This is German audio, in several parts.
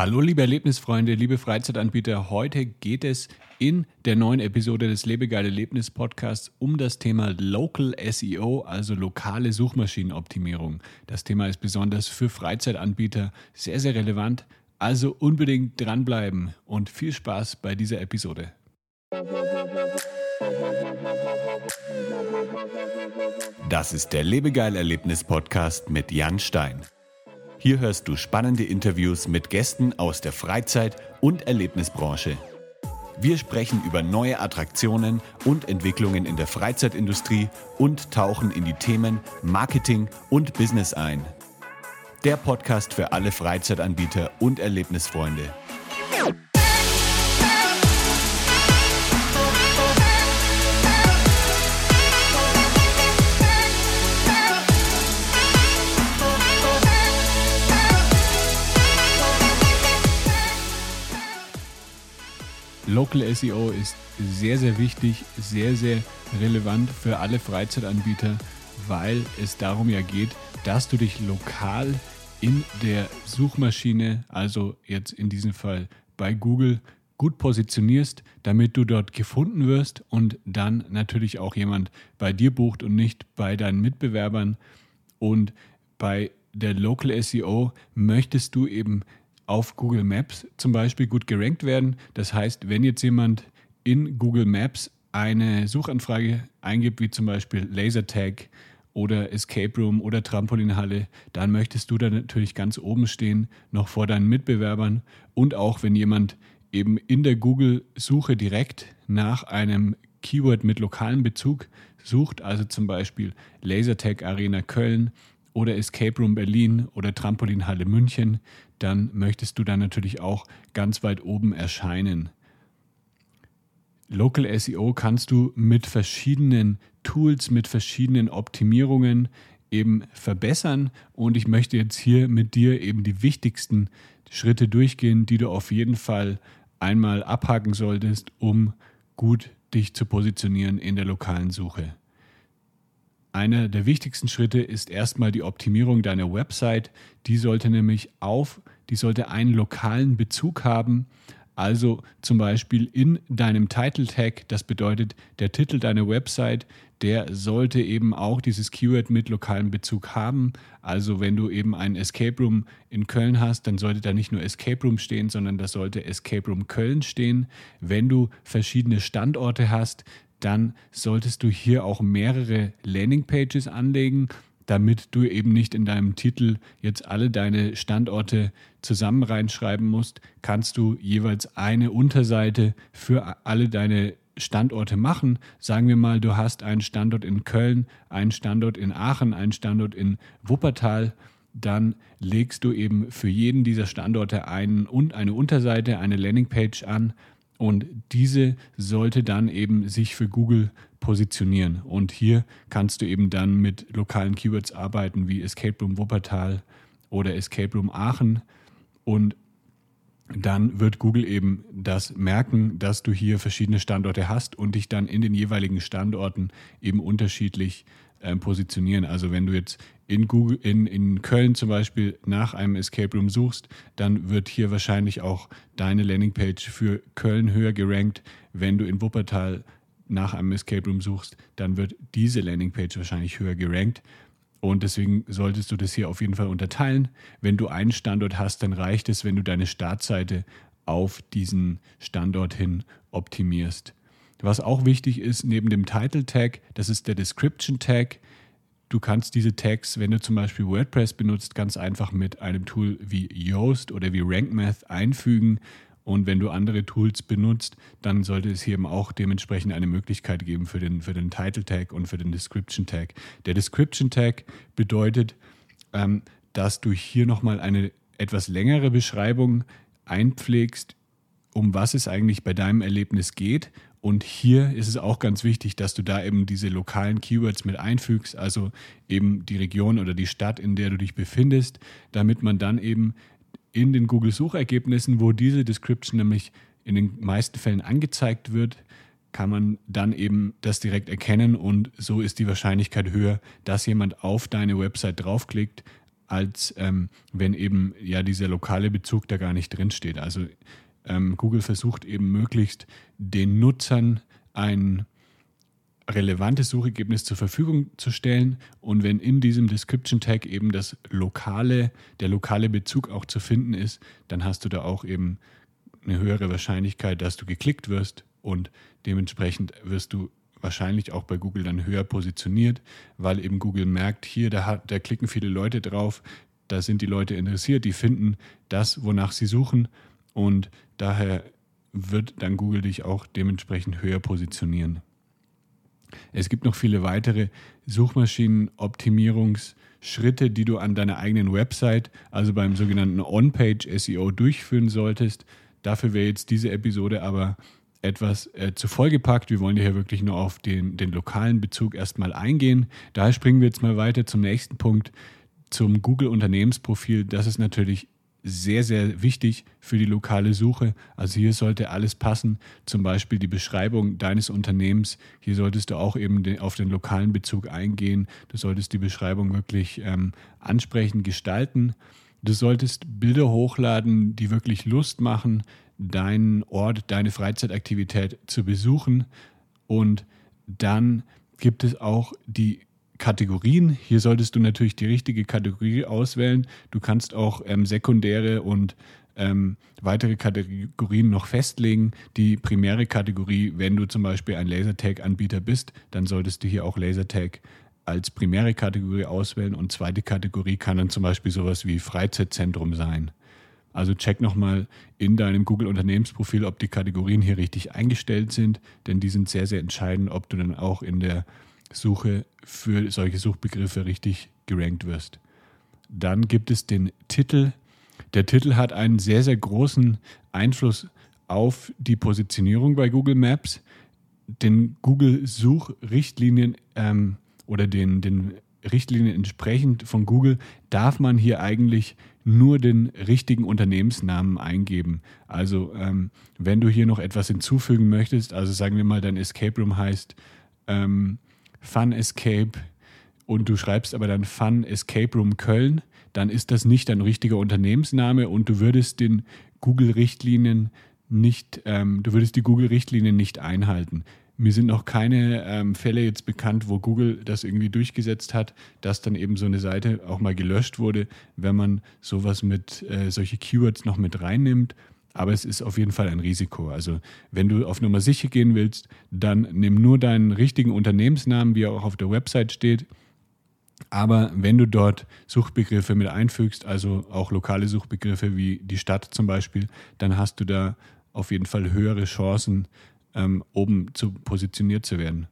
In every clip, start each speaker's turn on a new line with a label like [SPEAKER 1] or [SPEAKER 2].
[SPEAKER 1] Hallo liebe Erlebnisfreunde, liebe Freizeitanbieter. Heute geht es in der neuen Episode des Lebegeil Erlebnis Podcasts um das Thema Local SEO, also lokale Suchmaschinenoptimierung. Das Thema ist besonders für Freizeitanbieter sehr, sehr relevant. Also unbedingt dranbleiben und viel Spaß bei dieser Episode. Das ist der Lebegeil Erlebnis Podcast mit Jan Stein. Hier hörst du spannende Interviews mit Gästen aus der Freizeit- und Erlebnisbranche. Wir sprechen über neue Attraktionen und Entwicklungen in der Freizeitindustrie und tauchen in die Themen Marketing und Business ein. Der Podcast für alle Freizeitanbieter und Erlebnisfreunde. Local SEO ist sehr, sehr wichtig, sehr, sehr relevant für alle Freizeitanbieter, weil es darum ja geht, dass du dich lokal in der Suchmaschine, also jetzt in diesem Fall bei Google, gut positionierst, damit du dort gefunden wirst und dann natürlich auch jemand bei dir bucht und nicht bei deinen Mitbewerbern. Und bei der Local SEO möchtest du eben auf Google Maps zum Beispiel gut gerankt werden. Das heißt, wenn jetzt jemand in Google Maps eine Suchanfrage eingibt, wie zum Beispiel Lasertag oder Escape Room oder Trampolinhalle, dann möchtest du da natürlich ganz oben stehen, noch vor deinen Mitbewerbern. Und auch wenn jemand eben in der Google-Suche direkt nach einem Keyword mit lokalem Bezug sucht, also zum Beispiel Lasertag Arena Köln oder Escape Room Berlin oder Trampolinhalle München, dann möchtest du dann natürlich auch ganz weit oben erscheinen. Local SEO kannst du mit verschiedenen Tools, mit verschiedenen Optimierungen eben verbessern und ich möchte jetzt hier mit dir eben die wichtigsten Schritte durchgehen, die du auf jeden Fall einmal abhaken solltest, um gut dich zu positionieren in der lokalen Suche. Einer der wichtigsten Schritte ist erstmal die Optimierung deiner Website. Die sollte nämlich auf, die sollte einen lokalen Bezug haben. Also zum Beispiel in deinem Title Tag, das bedeutet der Titel deiner Website, der sollte eben auch dieses Keyword mit lokalem Bezug haben. Also wenn du eben einen Escape Room in Köln hast, dann sollte da nicht nur Escape Room stehen, sondern da sollte Escape Room Köln stehen. Wenn du verschiedene Standorte hast, dann solltest du hier auch mehrere Landingpages anlegen, damit du eben nicht in deinem Titel jetzt alle deine Standorte zusammen reinschreiben musst, kannst du jeweils eine Unterseite für alle deine Standorte machen. Sagen wir mal, du hast einen Standort in Köln, einen Standort in Aachen, einen Standort in Wuppertal. Dann legst du eben für jeden dieser Standorte einen und eine Unterseite, eine Landingpage an und diese sollte dann eben sich für Google positionieren. Und hier kannst du eben dann mit lokalen Keywords arbeiten wie Escape Room Wuppertal oder Escape Room Aachen. Und dann wird Google eben das merken, dass du hier verschiedene Standorte hast und dich dann in den jeweiligen Standorten eben unterschiedlich äh, positionieren. Also wenn du jetzt in, Google, in, in Köln zum Beispiel nach einem Escape Room suchst, dann wird hier wahrscheinlich auch deine Landingpage für Köln höher gerankt. Wenn du in Wuppertal nach einem Escape Room suchst, dann wird diese Landingpage wahrscheinlich höher gerankt. Und deswegen solltest du das hier auf jeden Fall unterteilen. Wenn du einen Standort hast, dann reicht es, wenn du deine Startseite auf diesen Standort hin optimierst. Was auch wichtig ist, neben dem Title Tag, das ist der Description Tag. Du kannst diese Tags, wenn du zum Beispiel WordPress benutzt, ganz einfach mit einem Tool wie Yoast oder wie RankMath einfügen. Und wenn du andere Tools benutzt, dann sollte es hier eben auch dementsprechend eine Möglichkeit geben für den, für den Title Tag und für den Description Tag. Der Description Tag bedeutet, ähm, dass du hier nochmal eine etwas längere Beschreibung einpflegst, um was es eigentlich bei deinem Erlebnis geht und hier ist es auch ganz wichtig, dass du da eben diese lokalen Keywords mit einfügst, also eben die Region oder die Stadt, in der du dich befindest, damit man dann eben in den Google-Suchergebnissen, wo diese Description nämlich in den meisten Fällen angezeigt wird, kann man dann eben das direkt erkennen und so ist die Wahrscheinlichkeit höher, dass jemand auf deine Website draufklickt, als ähm, wenn eben ja dieser lokale Bezug da gar nicht drinsteht. Also ähm, Google versucht eben möglichst den Nutzern ein relevantes Suchergebnis zur Verfügung zu stellen und wenn in diesem Description Tag eben das lokale, der lokale Bezug auch zu finden ist, dann hast du da auch eben eine höhere Wahrscheinlichkeit, dass du geklickt wirst und dementsprechend wirst du wahrscheinlich auch bei Google dann höher positioniert, weil eben Google merkt, hier, da, hat, da klicken viele Leute drauf, da sind die Leute interessiert, die finden das, wonach sie suchen und daher wird dann Google dich auch dementsprechend höher positionieren. Es gibt noch viele weitere Suchmaschinenoptimierungsschritte, die du an deiner eigenen Website, also beim sogenannten On-Page SEO durchführen solltest. Dafür wäre jetzt diese Episode aber etwas äh, zu voll gepackt. Wir wollen hier wirklich nur auf den, den lokalen Bezug erstmal eingehen. Daher springen wir jetzt mal weiter zum nächsten Punkt, zum Google Unternehmensprofil. Das ist natürlich sehr, sehr wichtig für die lokale Suche. Also hier sollte alles passen, zum Beispiel die Beschreibung deines Unternehmens. Hier solltest du auch eben auf den lokalen Bezug eingehen. Du solltest die Beschreibung wirklich ähm, ansprechend gestalten. Du solltest Bilder hochladen, die wirklich Lust machen, deinen Ort, deine Freizeitaktivität zu besuchen. Und dann gibt es auch die Kategorien. Hier solltest du natürlich die richtige Kategorie auswählen. Du kannst auch ähm, sekundäre und ähm, weitere Kategorien noch festlegen. Die primäre Kategorie, wenn du zum Beispiel ein Lasertag-Anbieter bist, dann solltest du hier auch Lasertag als primäre Kategorie auswählen und zweite Kategorie kann dann zum Beispiel sowas wie Freizeitzentrum sein. Also check nochmal in deinem Google Unternehmensprofil, ob die Kategorien hier richtig eingestellt sind, denn die sind sehr, sehr entscheidend, ob du dann auch in der Suche für solche Suchbegriffe richtig gerankt wirst. Dann gibt es den Titel. Der Titel hat einen sehr, sehr großen Einfluss auf die Positionierung bei Google Maps. Den Google-Suchrichtlinien ähm, oder den, den Richtlinien entsprechend von Google darf man hier eigentlich nur den richtigen Unternehmensnamen eingeben. Also ähm, wenn du hier noch etwas hinzufügen möchtest, also sagen wir mal, dein Escape Room heißt ähm, Fun Escape und du schreibst aber dann Fun Escape Room Köln, dann ist das nicht dein richtiger Unternehmensname und du würdest den Google-Richtlinien nicht, ähm, du würdest die Google-Richtlinien nicht einhalten. Mir sind noch keine ähm, Fälle jetzt bekannt, wo Google das irgendwie durchgesetzt hat, dass dann eben so eine Seite auch mal gelöscht wurde, wenn man sowas mit äh, solche Keywords noch mit reinnimmt. Aber es ist auf jeden Fall ein Risiko. Also wenn du auf Nummer sicher gehen willst, dann nimm nur deinen richtigen Unternehmensnamen, wie er auch auf der Website steht. Aber wenn du dort Suchbegriffe mit einfügst, also auch lokale Suchbegriffe wie die Stadt zum Beispiel, dann hast du da auf jeden Fall höhere Chancen, ähm, oben zu positioniert zu werden.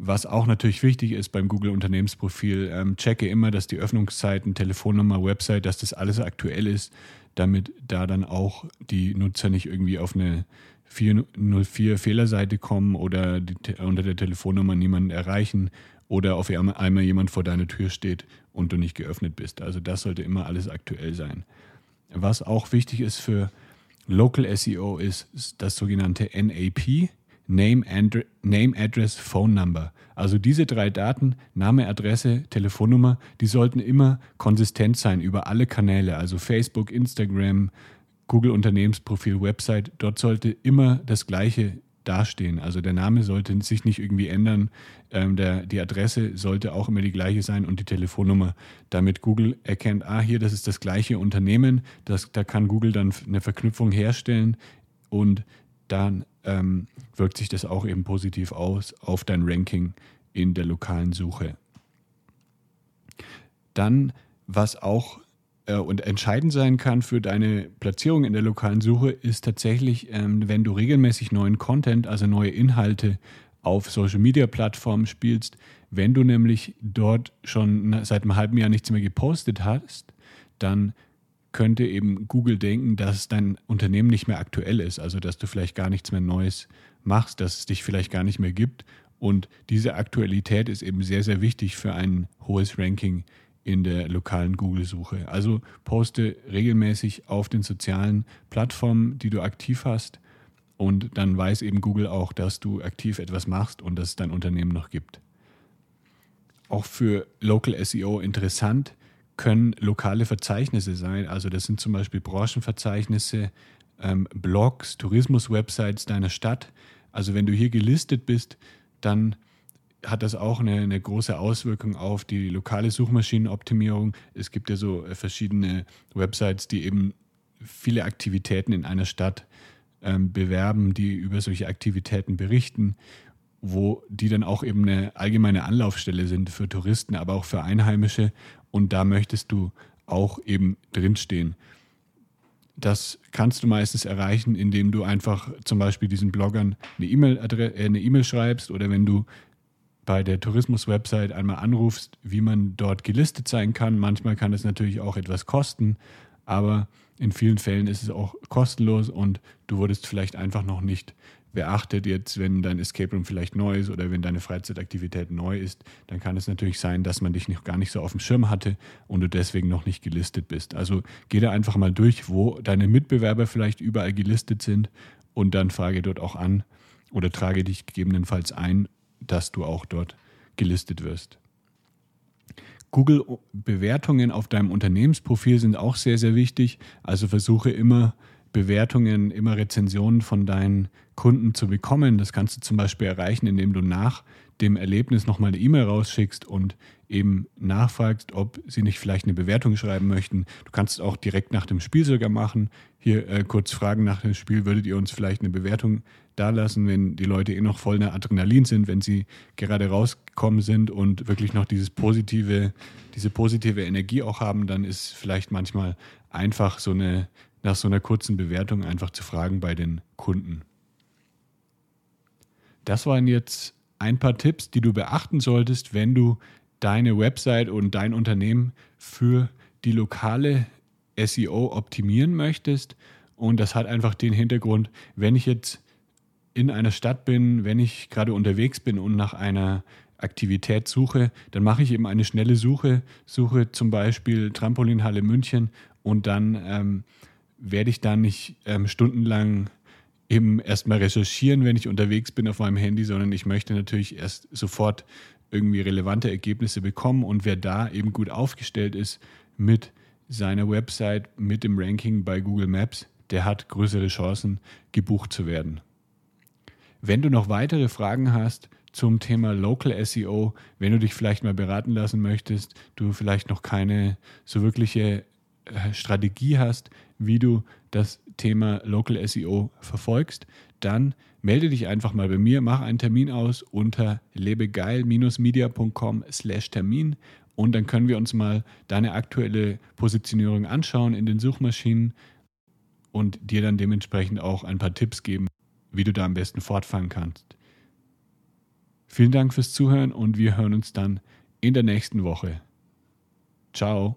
[SPEAKER 1] Was auch natürlich wichtig ist beim Google Unternehmensprofil, ähm, checke immer, dass die Öffnungszeiten, Telefonnummer, Website, dass das alles aktuell ist, damit da dann auch die Nutzer nicht irgendwie auf eine 404 Fehlerseite kommen oder die, unter der Telefonnummer niemanden erreichen oder auf einmal jemand vor deiner Tür steht und du nicht geöffnet bist. Also das sollte immer alles aktuell sein. Was auch wichtig ist für Local SEO ist das sogenannte NAP, Name, Andre Name, Address, Phone Number. Also diese drei Daten, Name, Adresse, Telefonnummer, die sollten immer konsistent sein über alle Kanäle, also Facebook, Instagram, Google Unternehmensprofil, Website. Dort sollte immer das gleiche dastehen. Also der Name sollte sich nicht irgendwie ändern. Ähm, der, die Adresse sollte auch immer die gleiche sein und die Telefonnummer, damit Google erkennt, ah, hier, das ist das gleiche Unternehmen. Das, da kann Google dann eine Verknüpfung herstellen und dann ähm, wirkt sich das auch eben positiv aus auf dein Ranking in der lokalen Suche. Dann, was auch äh, und entscheidend sein kann für deine Platzierung in der lokalen Suche, ist tatsächlich, ähm, wenn du regelmäßig neuen Content, also neue Inhalte auf Social Media Plattformen spielst, wenn du nämlich dort schon seit einem halben Jahr nichts mehr gepostet hast, dann könnte eben Google denken, dass dein Unternehmen nicht mehr aktuell ist, also dass du vielleicht gar nichts mehr Neues machst, dass es dich vielleicht gar nicht mehr gibt. Und diese Aktualität ist eben sehr, sehr wichtig für ein hohes Ranking in der lokalen Google-Suche. Also poste regelmäßig auf den sozialen Plattformen, die du aktiv hast. Und dann weiß eben Google auch, dass du aktiv etwas machst und dass es dein Unternehmen noch gibt. Auch für Local SEO interessant. Können lokale Verzeichnisse sein. Also das sind zum Beispiel Branchenverzeichnisse, ähm, Blogs, Tourismus-Websites deiner Stadt. Also wenn du hier gelistet bist, dann hat das auch eine, eine, große Auswirkung auf die lokale Suchmaschinenoptimierung. Es gibt ja so äh, verschiedene Websites, die eben viele Aktivitäten in einer Stadt ähm, bewerben, die über solche Aktivitäten berichten, wo die dann auch eben eine allgemeine Anlaufstelle sind für Touristen, aber auch für Einheimische. Und da möchtest du auch eben drinstehen. Das kannst du meistens erreichen, indem du einfach zum Beispiel diesen Bloggern eine E-Mail äh, E-Mail schreibst oder wenn du bei der Tourismus-Website einmal anrufst, wie man dort gelistet sein kann. Manchmal kann es natürlich auch etwas kosten, aber in vielen Fällen ist es auch kostenlos und du wurdest vielleicht einfach noch nicht beachtet. Jetzt, wenn dein Escape Room vielleicht neu ist oder wenn deine Freizeitaktivität neu ist, dann kann es natürlich sein, dass man dich noch gar nicht so auf dem Schirm hatte und du deswegen noch nicht gelistet bist. Also geh da einfach mal durch, wo deine Mitbewerber vielleicht überall gelistet sind und dann frage dort auch an oder trage dich gegebenenfalls ein, dass du auch dort gelistet wirst. Google-Bewertungen auf deinem Unternehmensprofil sind auch sehr, sehr wichtig. Also versuche immer Bewertungen, immer Rezensionen von deinen Kunden zu bekommen. Das kannst du zum Beispiel erreichen, indem du nach dem Erlebnis nochmal eine E-Mail rausschickst und eben nachfragst, ob sie nicht vielleicht eine Bewertung schreiben möchten. Du kannst es auch direkt nach dem Spiel sogar machen. Hier äh, kurz fragen nach dem Spiel, würdet ihr uns vielleicht eine Bewertung dalassen, wenn die Leute eh noch voll der Adrenalin sind, wenn sie gerade rausgekommen sind und wirklich noch dieses positive, diese positive Energie auch haben, dann ist vielleicht manchmal einfach so eine, nach so einer kurzen Bewertung einfach zu fragen bei den Kunden. Das waren jetzt ein paar Tipps, die du beachten solltest, wenn du deine Website und dein Unternehmen für die lokale SEO optimieren möchtest. Und das hat einfach den Hintergrund, wenn ich jetzt in einer Stadt bin, wenn ich gerade unterwegs bin und nach einer Aktivität suche, dann mache ich eben eine schnelle Suche, suche zum Beispiel Trampolinhalle München und dann ähm, werde ich da nicht ähm, stundenlang eben erstmal recherchieren, wenn ich unterwegs bin auf meinem Handy, sondern ich möchte natürlich erst sofort irgendwie relevante Ergebnisse bekommen und wer da eben gut aufgestellt ist mit seiner Website, mit dem Ranking bei Google Maps, der hat größere Chancen, gebucht zu werden. Wenn du noch weitere Fragen hast zum Thema Local SEO, wenn du dich vielleicht mal beraten lassen möchtest, du vielleicht noch keine so wirkliche äh, Strategie hast, wie du das Thema Local SEO verfolgst, dann melde dich einfach mal bei mir, mach einen Termin aus unter lebegeil-media.com slash Termin und dann können wir uns mal deine aktuelle Positionierung anschauen in den Suchmaschinen und dir dann dementsprechend auch ein paar Tipps geben, wie du da am besten fortfahren kannst. Vielen Dank fürs Zuhören und wir hören uns dann in der nächsten Woche. Ciao.